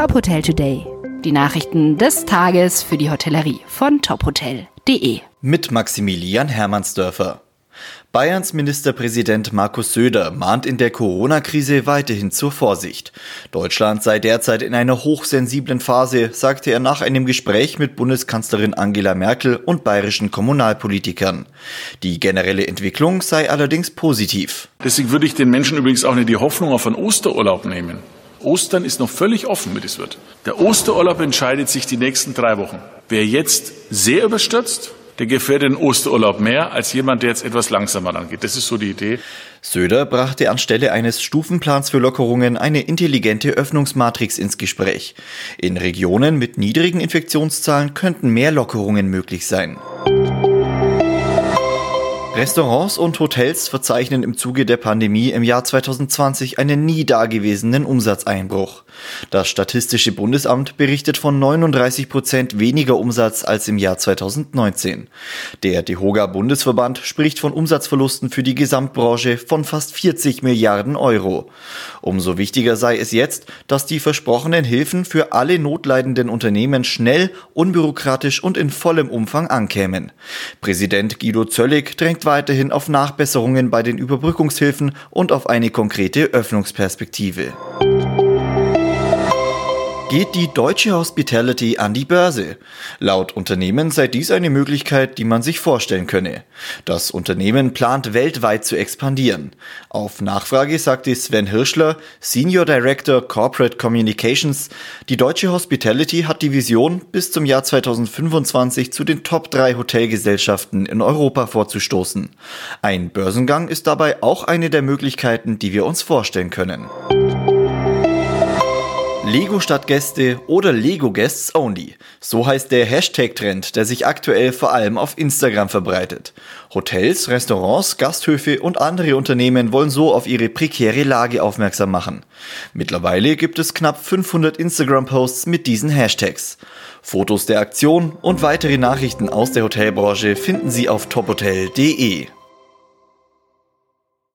Top Hotel Today. Die Nachrichten des Tages für die Hotellerie von tophotel.de. Mit Maximilian Hermannsdörfer. Bayerns Ministerpräsident Markus Söder mahnt in der Corona-Krise weiterhin zur Vorsicht. Deutschland sei derzeit in einer hochsensiblen Phase, sagte er nach einem Gespräch mit Bundeskanzlerin Angela Merkel und bayerischen Kommunalpolitikern. Die generelle Entwicklung sei allerdings positiv. Deswegen würde ich den Menschen übrigens auch nicht die Hoffnung auf einen Osterurlaub nehmen. Ostern ist noch völlig offen, wie das wird. Der Osterurlaub entscheidet sich die nächsten drei Wochen. Wer jetzt sehr überstürzt, der gefährdet den Osterurlaub mehr als jemand, der jetzt etwas langsamer angeht. Das ist so die Idee. Söder brachte anstelle eines Stufenplans für Lockerungen eine intelligente Öffnungsmatrix ins Gespräch. In Regionen mit niedrigen Infektionszahlen könnten mehr Lockerungen möglich sein. Restaurants und Hotels verzeichnen im Zuge der Pandemie im Jahr 2020 einen nie dagewesenen Umsatzeinbruch. Das Statistische Bundesamt berichtet von 39 Prozent weniger Umsatz als im Jahr 2019. Der DEHOGA Bundesverband spricht von Umsatzverlusten für die Gesamtbranche von fast 40 Milliarden Euro. Umso wichtiger sei es jetzt, dass die versprochenen Hilfen für alle notleidenden Unternehmen schnell, unbürokratisch und in vollem Umfang ankämen. Präsident Guido Zöllig drängt weiterhin auf Nachbesserungen bei den Überbrückungshilfen und auf eine konkrete Öffnungsperspektive geht die deutsche Hospitality an die Börse. Laut Unternehmen sei dies eine Möglichkeit, die man sich vorstellen könne. Das Unternehmen plant weltweit zu expandieren. Auf Nachfrage sagte Sven Hirschler, Senior Director Corporate Communications, die deutsche Hospitality hat die Vision, bis zum Jahr 2025 zu den Top 3 Hotelgesellschaften in Europa vorzustoßen. Ein Börsengang ist dabei auch eine der Möglichkeiten, die wir uns vorstellen können. Lego statt Gäste oder Lego Guests Only. So heißt der Hashtag-Trend, der sich aktuell vor allem auf Instagram verbreitet. Hotels, Restaurants, Gasthöfe und andere Unternehmen wollen so auf ihre prekäre Lage aufmerksam machen. Mittlerweile gibt es knapp 500 Instagram-Posts mit diesen Hashtags. Fotos der Aktion und weitere Nachrichten aus der Hotelbranche finden Sie auf tophotel.de.